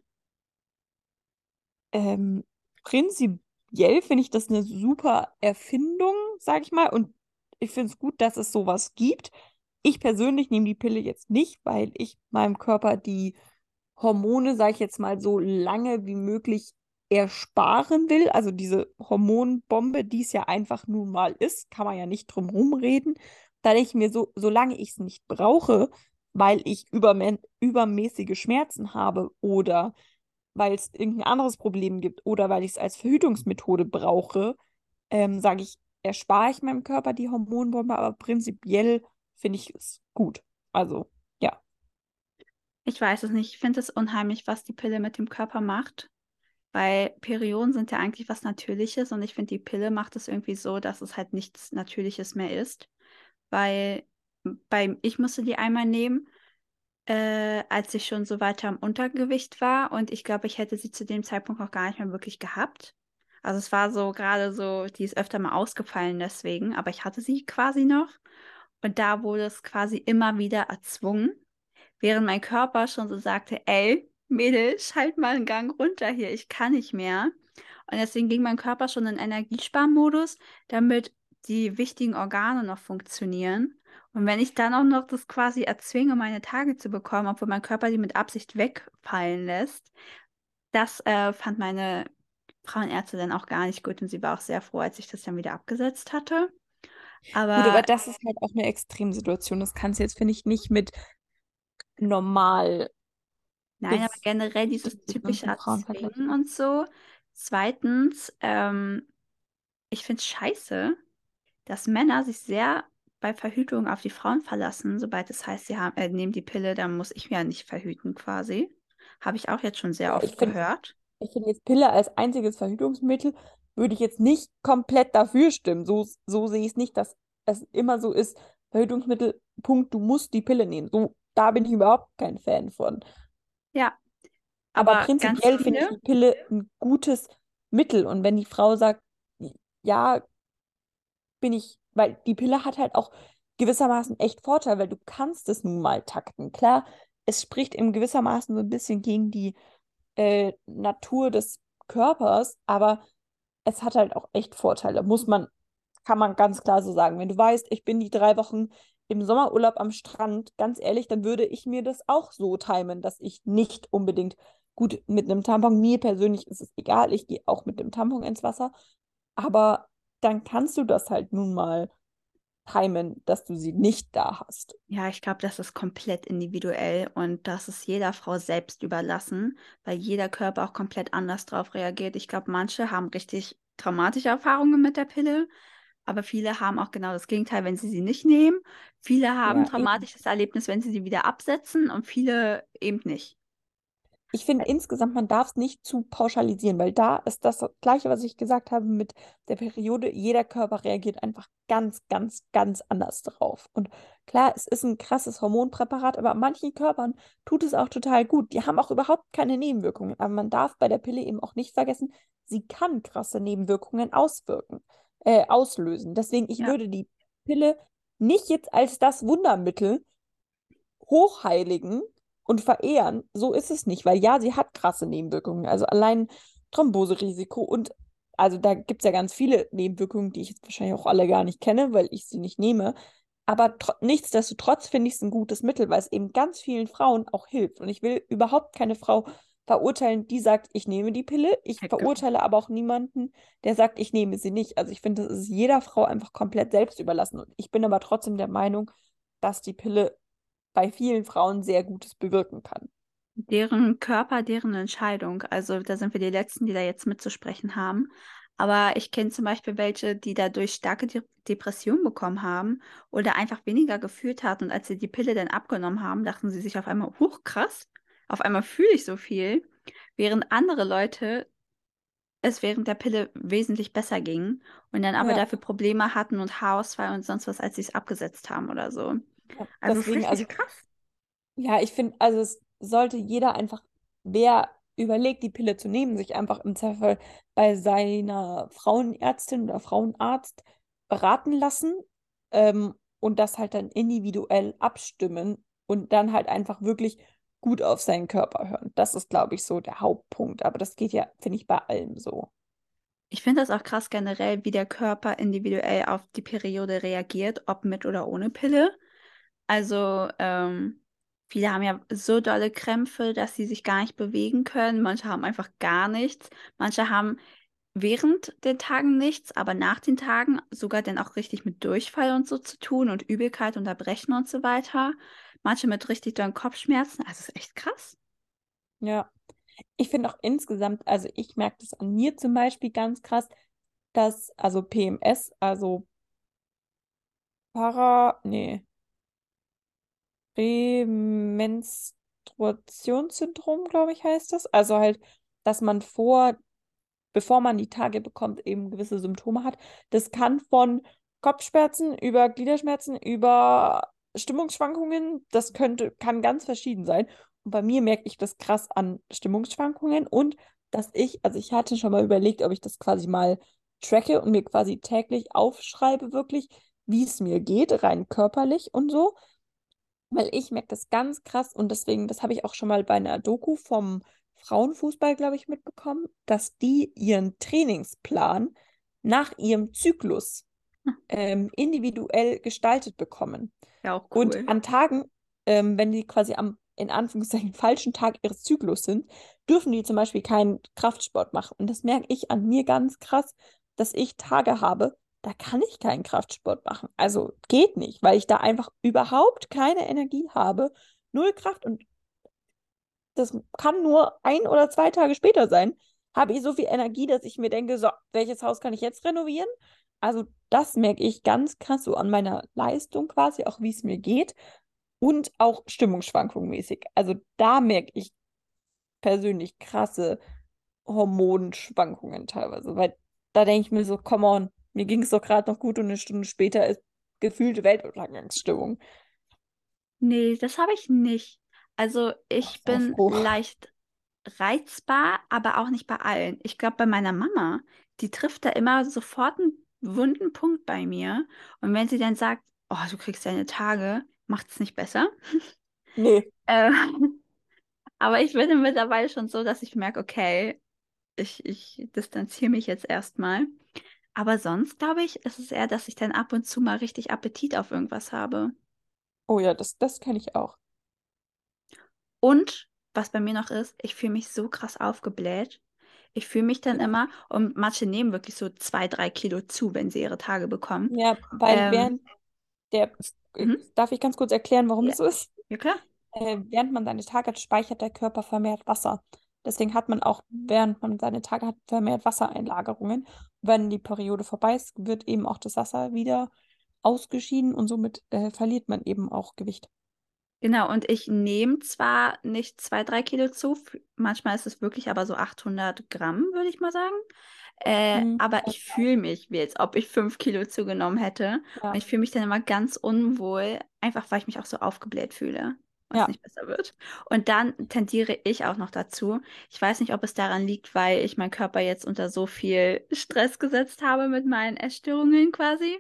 Ähm, prinzipiell finde ich das eine super Erfindung, sage ich mal, und ich finde es gut, dass es sowas gibt. Ich persönlich nehme die Pille jetzt nicht, weil ich meinem Körper die Hormone, sage ich jetzt mal, so lange wie möglich ersparen will. Also diese Hormonbombe, die es ja einfach nun mal ist, kann man ja nicht drum rumreden. Da ich mir so, solange ich es nicht brauche, weil ich übermä übermäßige Schmerzen habe oder weil es irgendein anderes Problem gibt oder weil ich es als Verhütungsmethode brauche, ähm, sage ich, erspare ich meinem Körper die Hormonbombe, aber prinzipiell finde ich es gut. Also, ja. Ich weiß es nicht. Ich finde es unheimlich, was die Pille mit dem Körper macht. Weil Perioden sind ja eigentlich was Natürliches und ich finde, die Pille macht es irgendwie so, dass es halt nichts Natürliches mehr ist. Weil bei, ich musste die einmal nehmen, äh, als ich schon so weiter am Untergewicht war. Und ich glaube, ich hätte sie zu dem Zeitpunkt auch gar nicht mehr wirklich gehabt. Also es war so gerade so, die ist öfter mal ausgefallen deswegen, aber ich hatte sie quasi noch. Und da wurde es quasi immer wieder erzwungen, während mein Körper schon so sagte, ey, Mädel, schalt mal einen Gang runter hier, ich kann nicht mehr. Und deswegen ging mein Körper schon in Energiesparmodus, damit die wichtigen Organe noch funktionieren. Und wenn ich dann auch noch das quasi erzwinge, meine Tage zu bekommen, obwohl mein Körper die mit Absicht wegfallen lässt, das äh, fand meine Frauenärzte dann auch gar nicht gut und sie war auch sehr froh, als ich das dann wieder abgesetzt hatte. Aber, Gut, aber das ist halt auch eine Extremsituation. Das kannst du jetzt, finde ich, nicht mit normal. nein, aber generell dieses typische Erzwingen und so. Zweitens, ähm, ich finde es scheiße, dass Männer sich sehr bei Verhütung auf die Frauen verlassen, sobald es heißt, sie haben, äh, nehmen die Pille, dann muss ich ja nicht verhüten quasi. Habe ich auch jetzt schon sehr oft ich find- gehört. Ich finde jetzt Pille als einziges Verhütungsmittel würde ich jetzt nicht komplett dafür stimmen. So, so sehe ich es nicht, dass es immer so ist, Verhütungsmittel, Punkt, du musst die Pille nehmen. So, da bin ich überhaupt kein Fan von. Ja, Aber aber prinzipiell finde ich die Pille ein gutes Mittel. Und wenn die Frau sagt, ja, bin ich, weil die Pille hat halt auch gewissermaßen echt Vorteil, weil du kannst es nun mal takten. Klar, es spricht in gewissermaßen so ein bisschen gegen die äh, Natur des Körpers, aber es hat halt auch echt Vorteile. Muss man, kann man ganz klar so sagen. Wenn du weißt, ich bin die drei Wochen im Sommerurlaub am Strand, ganz ehrlich, dann würde ich mir das auch so timen, dass ich nicht unbedingt gut mit einem Tampon, mir persönlich ist es egal, ich gehe auch mit dem Tampon ins Wasser, aber dann kannst du das halt nun mal timen, dass du sie nicht da hast. ja, ich glaube, das ist komplett individuell und das ist jeder Frau selbst überlassen, weil jeder Körper auch komplett anders drauf reagiert. Ich glaube, manche haben richtig traumatische Erfahrungen mit der Pille, aber viele haben auch genau das Gegenteil, wenn sie sie nicht nehmen. Viele haben Ja, ein eben. traumatisches Erlebnis, wenn sie sie wieder absetzen und viele eben nicht. Ich finde insgesamt, man darf es nicht zu pauschalisieren, weil da ist das Gleiche, was ich gesagt habe mit der Periode. Jeder Körper reagiert einfach ganz, ganz, ganz anders drauf. Und klar, es ist ein krasses Hormonpräparat, aber manchen Körpern tut es auch total gut. Die haben auch überhaupt keine Nebenwirkungen. Aber man darf bei der Pille eben auch nicht vergessen, sie kann krasse Nebenwirkungen auswirken, äh, auslösen. Deswegen, ich Ja. würde die Pille nicht jetzt als das Wundermittel hochheiligen und verehren. So ist es nicht, weil ja, sie hat krasse Nebenwirkungen. Also allein Thromboserisiko und also da gibt es ja ganz viele Nebenwirkungen, die ich jetzt wahrscheinlich auch alle gar nicht kenne, weil ich sie nicht nehme. Aber tro- nichtsdestotrotz finde ich es ein gutes Mittel, weil es eben ganz vielen Frauen auch hilft. Und ich will überhaupt keine Frau verurteilen, die sagt, ich nehme die Pille. Ich verurteile aber auch niemanden, der sagt, ich nehme sie nicht. Also ich finde, das ist jeder Frau einfach komplett selbst überlassen. Und ich bin aber trotzdem der Meinung, dass die Pille bei vielen Frauen sehr Gutes bewirken kann. Deren Körper, deren Entscheidung. Also da sind wir die Letzten, die da jetzt mitzusprechen haben. Aber ich kenne zum Beispiel welche, die dadurch starke De Depressionen bekommen haben oder einfach weniger gefühlt hatten. Und als sie die Pille dann abgenommen haben, dachten sie sich auf einmal, huch, krass, auf einmal fühle ich so viel. Während andere Leute es während der Pille wesentlich besser ging und dann aber Ja. dafür Probleme hatten und Haarausfall und sonst was, als sie es abgesetzt haben oder so. Also deswegen, also krass. Ja, ich finde, also es sollte jeder einfach, wer überlegt, die Pille zu nehmen, sich einfach im Zweifel bei seiner Frauenärztin oder Frauenarzt beraten lassen ähm, und das halt dann individuell abstimmen und dann halt einfach wirklich gut auf seinen Körper hören. Das ist, glaube ich, so der Hauptpunkt. Aber das geht ja, finde ich, bei allem so. Ich finde das auch krass generell, wie der Körper individuell auf die Periode reagiert, ob mit oder ohne Pille. Also ähm, viele haben ja so dolle Krämpfe, dass sie sich gar nicht bewegen können. Manche haben einfach gar nichts. Manche haben während den Tagen nichts, aber nach den Tagen sogar dann auch richtig mit Durchfall und so zu tun und Übelkeit und Erbrechen und so weiter. Manche mit richtig dollen Kopfschmerzen. Also es ist echt krass. Ja. Ich finde auch insgesamt, also ich merke das an mir zum Beispiel ganz krass, dass, also PMS, also Para, nee, Prämenstruationssyndrom, glaube ich, heißt das. Also halt, dass man vor, bevor man die Tage bekommt, eben gewisse Symptome hat. Das kann von Kopfschmerzen über Gliederschmerzen, über Stimmungsschwankungen, das könnte, kann ganz verschieden sein. Und bei mir merke ich das krass an Stimmungsschwankungen und dass ich, also ich hatte schon mal überlegt, ob ich das quasi mal tracke und mir quasi täglich aufschreibe, wirklich, wie es mir geht, rein körperlich und so. Weil ich merke das ganz krass und deswegen, das habe ich auch schon mal bei einer Doku vom Frauenfußball, glaube ich, mitbekommen, dass die ihren Trainingsplan nach ihrem Zyklus Hm. ähm, individuell gestaltet bekommen. Ja, auch cool. Und an Tagen, ähm, wenn die quasi am, in Anführungszeichen, falschen Tag ihres Zyklus sind, dürfen die zum Beispiel keinen Kraftsport machen. Und das merke ich an mir ganz krass, dass ich Tage habe, da kann ich keinen Kraftsport machen. Also geht nicht, weil ich da einfach überhaupt keine Energie habe, null Kraft und das kann nur ein oder zwei Tage später sein, habe ich so viel Energie, dass ich mir denke, so, welches Haus kann ich jetzt renovieren? Also das merke ich ganz krass so an meiner Leistung quasi, auch wie es mir geht und auch Stimmungsschwankungen mäßig. Also da merke ich persönlich krasse Hormonschwankungen teilweise, weil da denke ich mir so, come on, mir ging es doch gerade noch gut und eine Stunde später ist gefühlte Weltuntergangsstimmung. Nee, das habe ich nicht. Also ich Ach, bin leicht reizbar, aber auch nicht bei allen. Ich glaube, bei meiner Mama, die trifft da immer sofort einen wunden Punkt bei mir. Und wenn sie dann sagt, oh, du kriegst deine Tage, macht es nicht besser. Nee, Äh, aber ich bin mittlerweile schon so, dass ich merke, okay, ich, ich distanziere mich jetzt erstmal. Aber sonst glaube ich, ist es eher, dass ich dann ab und zu mal richtig Appetit auf irgendwas habe. oh ja, das, das kenne ich auch. Und was bei mir noch ist, ich fühle mich so krass aufgebläht. Ich fühle mich dann immer, und manche nehmen wirklich so zwei, drei Kilo zu, wenn sie ihre Tage bekommen. Ja, weil Ähm, während der, mhm. darf ich ganz kurz erklären, warum Ja. das so ist? Ja, klar. Äh, während man seine Tage hat, speichert der Körper vermehrt Wasser. Deswegen hat man auch, während man seine Tage hat, vermehrt Wassereinlagerungen. Wenn die Periode vorbei ist, wird eben auch das Wasser wieder ausgeschieden und somit äh, verliert man eben auch Gewicht. Genau, und ich nehme zwar nicht zwei, drei Kilo zu, manchmal ist es wirklich aber so 800 Gramm, würde ich mal sagen. Äh, Mhm. aber ich fühle mich, wie als ob ich fünf Kilo zugenommen hätte. Ja. Und ich fühle mich dann immer ganz unwohl, einfach weil ich mich auch so aufgebläht fühle und Ja. es nicht besser wird. Und dann tendiere ich auch noch dazu. Ich weiß nicht, ob es daran liegt, weil ich meinen Körper jetzt unter so viel Stress gesetzt habe mit meinen Essstörungen quasi,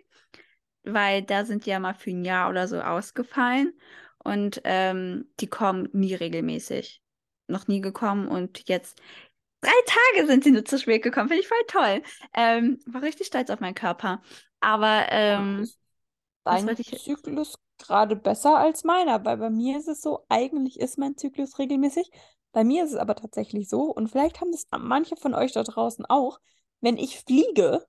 weil da sind die ja mal für ein Jahr oder so ausgefallen und ähm, die kommen nie regelmäßig. Noch nie gekommen und jetzt drei Tage sind sie nur zu spät gekommen. Finde ich voll toll. Ähm, war richtig stolz auf meinen Körper. Aber ähm, dein? Zyklus gerade besser als meiner? Weil bei mir ist es so, eigentlich ist mein Zyklus regelmäßig. Bei mir ist es aber tatsächlich so, und vielleicht haben das manche von euch da draußen auch, wenn ich fliege,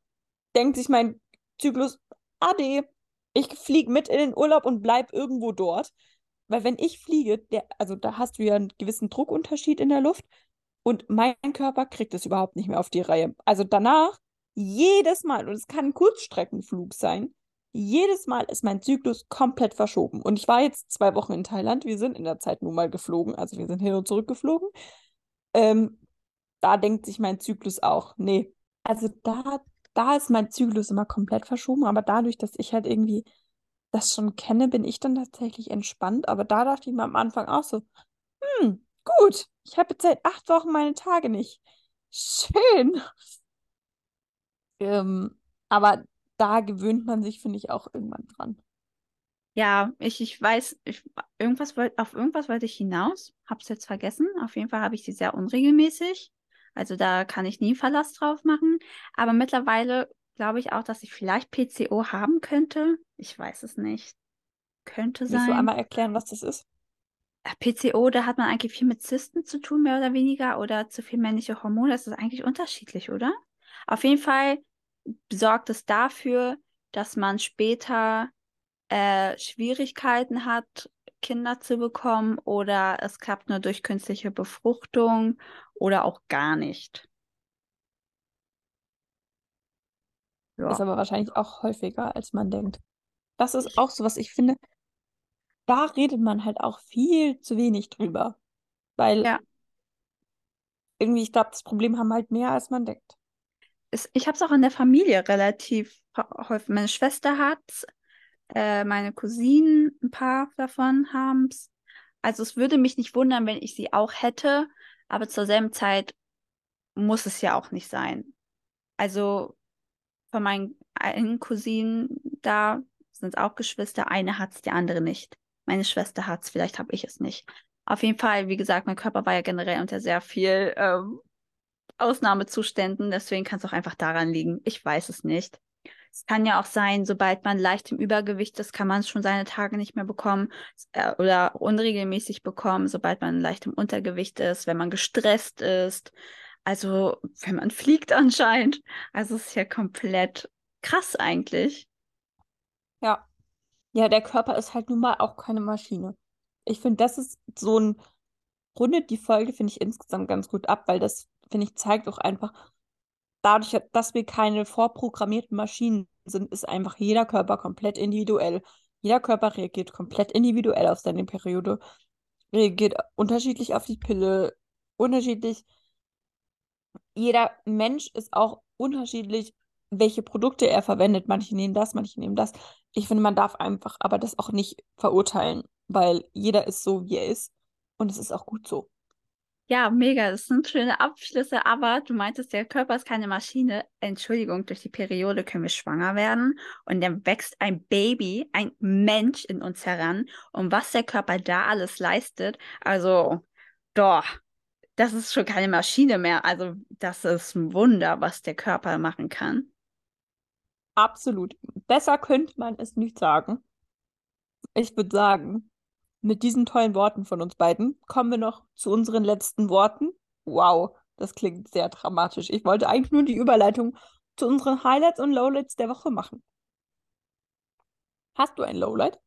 denkt sich mein Zyklus, ade, ich fliege mit in den Urlaub und bleib irgendwo dort. Weil wenn ich fliege, der, also da hast du ja einen gewissen Druckunterschied in der Luft und mein Körper kriegt es überhaupt nicht mehr auf die Reihe. Also danach, jedes Mal, und es kann ein Kurzstreckenflug sein, jedes Mal ist mein Zyklus komplett verschoben. Und ich war jetzt zwei Wochen in Thailand. Wir sind in der Zeit nun mal geflogen. Also wir sind hin und zurück geflogen. Ähm, da denkt sich mein Zyklus auch, nee. Also da, da ist mein Zyklus immer komplett verschoben. Aber dadurch, dass ich halt irgendwie das schon kenne, bin ich dann tatsächlich entspannt. Aber da dachte ich mir am Anfang auch so, hm, gut, ich habe jetzt seit acht Wochen meine Tage nicht. Schön. Ähm, aber da gewöhnt man sich, finde ich, auch irgendwann dran. Ja, ich, ich weiß, ich, irgendwas wollt, auf irgendwas wollte ich hinaus. Hab's jetzt vergessen. Auf jeden Fall habe ich sie sehr unregelmäßig. Also da kann ich nie Verlass drauf machen. Aber mittlerweile glaube ich auch, dass ich vielleicht PCO haben könnte. Ich weiß es nicht. Könnte Willst du sein. einmal erklären, was das ist? Äh, PCO, da hat man eigentlich viel mit Zysten zu tun, mehr oder weniger, oder zu viel männliche Hormone. Das ist eigentlich unterschiedlich, oder? Auf jeden Fall sorgt es dafür, dass man später äh, Schwierigkeiten hat, Kinder zu bekommen, oder es klappt nur durch künstliche Befruchtung oder auch gar nicht. Ist Ja. aber wahrscheinlich auch häufiger, als man denkt. Das ist auch so, was ich finde, da redet man halt auch viel zu wenig drüber. Weil Ja. irgendwie, ich glaube, das Problem haben halt mehr, als man denkt. Es, ich habe es auch in der Familie relativ häufig. Meine Schwester hat's. Äh, meine Cousinen, ein paar davon haben es. Also es würde mich nicht wundern, wenn ich sie auch hätte, aber zur selben Zeit muss es ja auch nicht sein. Also von meinen einen Cousinen da sind es auch Geschwister, eine hat es, die andere nicht. Meine Schwester hat es, vielleicht habe ich es nicht. Auf jeden Fall, wie gesagt, mein Körper war ja generell unter sehr viel ähm, Ausnahmezuständen, deswegen kann es auch einfach daran liegen. Ich weiß es nicht. Es kann ja auch sein, sobald man leicht im Übergewicht ist, kann man schon seine Tage nicht mehr bekommen äh, oder unregelmäßig bekommen, sobald man leicht im Untergewicht ist, wenn man gestresst ist. Also, wenn man fliegt anscheinend. Also, es ist ja komplett krass eigentlich. Ja. Ja, der Körper ist halt nun mal auch keine Maschine. Ich finde, das ist so ein, rundet die Folge, finde ich insgesamt ganz gut ab, weil das, finde ich, zeigt auch einfach, dadurch, dass wir keine vorprogrammierten Maschinen sind, ist einfach jeder Körper komplett individuell. Jeder Körper reagiert komplett individuell auf seine Periode, reagiert unterschiedlich auf die Pille, unterschiedlich. Jeder Mensch ist auch unterschiedlich, welche Produkte er verwendet. Manche nehmen das, manche nehmen das. Ich finde, man darf einfach aber das auch nicht verurteilen, weil jeder ist so, wie er ist. Und es ist auch gut so. Ja, mega. Das sind schöne Abschlüsse, aber du meintest, der Körper ist keine Maschine. Entschuldigung, durch die Periode können wir schwanger werden und dann wächst ein Baby, ein Mensch in uns heran. Und was der Körper da alles leistet, also, doch, das ist schon keine Maschine mehr. Also, das ist ein Wunder, was der Körper machen kann. Absolut. Besser könnte man es nicht sagen. Ich würde sagen, mit diesen tollen Worten von uns beiden kommen wir noch zu unseren letzten Worten. Wow, das klingt sehr dramatisch. Ich wollte eigentlich nur die Überleitung zu unseren Highlights und Lowlights der Woche machen. Hast du ein Lowlight?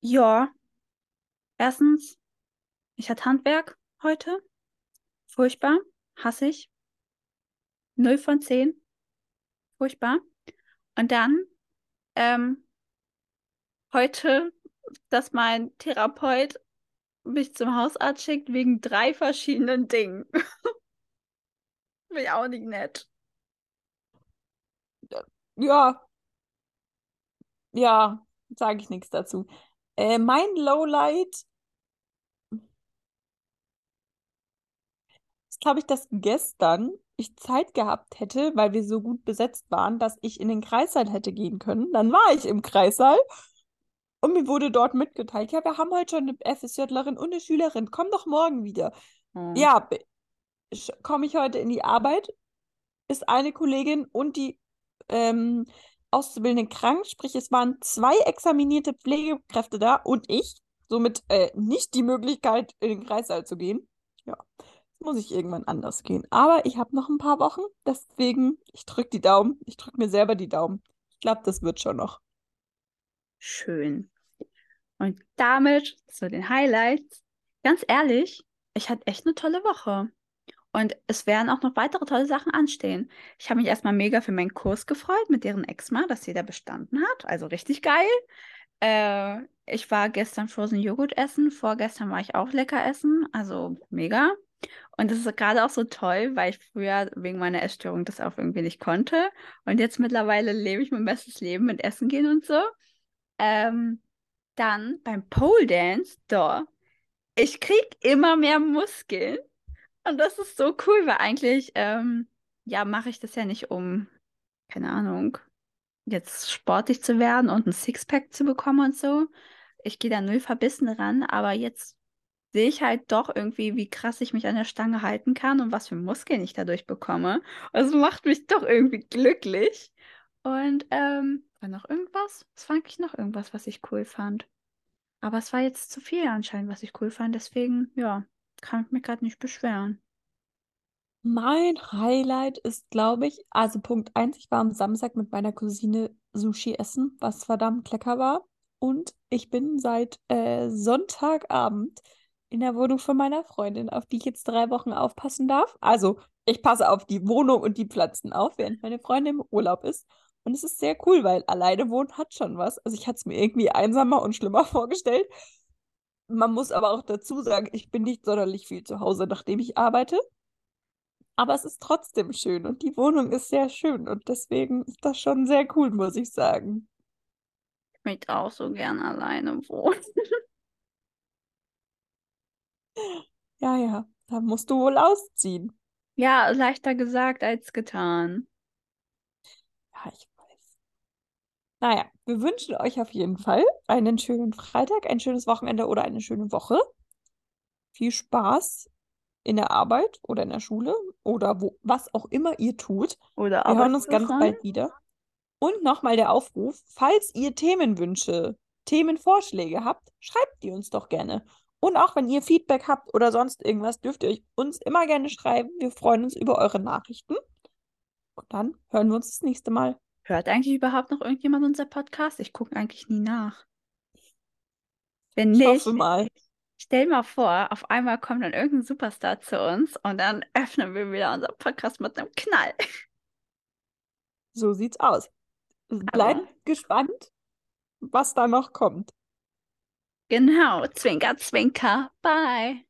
Ja. Erstens, ich hatte Handwerk heute. Furchtbar. Hasse ich. Null von zehn. Furchtbar. Und dann, ähm, heute dass mein Therapeut mich zum Hausarzt schickt wegen drei verschiedenen Dingen. Bin ich auch nicht nett. Ja. Ja, sage ich nichts dazu. Äh, mein Lowlight ist, glaube ich, dass gestern ich Zeit gehabt hätte, weil wir so gut besetzt waren, dass ich in den Kreissaal hätte gehen können. Dann war ich im Kreissaal und mir wurde dort mitgeteilt, ja, wir haben heute schon eine FSJlerin und eine Schülerin, komm doch morgen wieder. Hm. Ja, komme ich heute in die Arbeit, ist eine Kollegin und die ähm, Auszubildende krank, sprich es waren zwei examinierte Pflegekräfte da und ich, somit äh, nicht die Möglichkeit, in den Kreissaal zu gehen. Ja, muss ich irgendwann anders gehen. Aber ich habe noch ein paar Wochen, deswegen, ich drücke die Daumen, ich drücke mir selber die Daumen. Ich glaube, das wird schon noch. Schön. Und damit zu den Highlights. Ganz ehrlich, ich hatte echt eine tolle Woche. Und es werden auch noch weitere tolle Sachen anstehen. Ich habe mich erstmal mega für meinen Kurs gefreut mit deren Exma, dass sie da bestanden hat. Also richtig geil. Äh, ich war gestern Frozen Joghurt essen, vorgestern war ich auch lecker essen. Also mega. Und das ist gerade auch so toll, weil ich früher wegen meiner Essstörung das auch irgendwie nicht konnte. Und jetzt mittlerweile lebe ich mein bestes Leben mit Essen gehen und so. Ähm, dann beim Pole Dance, da, ich krieg immer mehr Muskeln. Und das ist so cool, weil eigentlich, ähm, ja, mache ich das ja nicht, um, keine Ahnung, jetzt sportlich zu werden und ein Sixpack zu bekommen und so. Ich gehe da null verbissen ran, aber jetzt sehe ich halt doch irgendwie, wie krass ich mich an der Stange halten kann und was für Muskeln ich dadurch bekomme. Und es macht mich doch irgendwie glücklich. Und ähm, war noch irgendwas? Es war eigentlich noch irgendwas, was ich cool fand. Aber es war jetzt zu viel anscheinend, was ich cool fand. Deswegen, ja, kann ich mich gerade nicht beschweren. Mein Highlight ist, glaube ich, also Punkt 1, ich war am Samstag mit meiner Cousine Sushi essen, was verdammt lecker war. Und ich bin seit äh, Sonntagabend in der Wohnung von meiner Freundin, auf die ich jetzt drei Wochen aufpassen darf. Also, ich passe auf die Wohnung und die Pflanzen auf, während meine Freundin im Urlaub ist. Und es ist sehr cool, weil alleine wohnen hat schon was. Also ich hatte es mir irgendwie einsamer und schlimmer vorgestellt. Man muss aber auch dazu sagen, ich bin nicht sonderlich viel zu Hause, nachdem ich arbeite. Aber es ist trotzdem schön und die Wohnung ist sehr schön und deswegen ist das schon sehr cool, muss ich sagen. möchte auch so gern alleine wohnen. Ja, ja, da musst du wohl ausziehen. Ja, leichter gesagt als getan. Ja, ich weiß. Naja, wir wünschen euch auf jeden Fall einen schönen Freitag, ein schönes Wochenende oder eine schöne Woche. Viel Spaß in der Arbeit oder in der Schule oder wo, was auch immer ihr tut. Oder Wir hören uns ganz bald wieder. Und nochmal der Aufruf, falls ihr Themenwünsche, Themenvorschläge habt, schreibt die uns doch gerne. Und auch wenn ihr Feedback habt oder sonst irgendwas, dürft ihr euch uns immer gerne schreiben. Wir freuen uns über eure Nachrichten. Und dann hören wir uns das nächste Mal. Hört eigentlich überhaupt noch irgendjemand unser Podcast? Ich gucke eigentlich nie nach. Wenn Ich nicht, hoffe mal. stell mal vor, auf einmal kommt dann irgendein Superstar zu uns und dann öffnen wir wieder unser Podcast mit einem Knall. So sieht's aus. Bleibt gespannt, was da noch kommt. Genau, Zwinker, Zwinker, bye.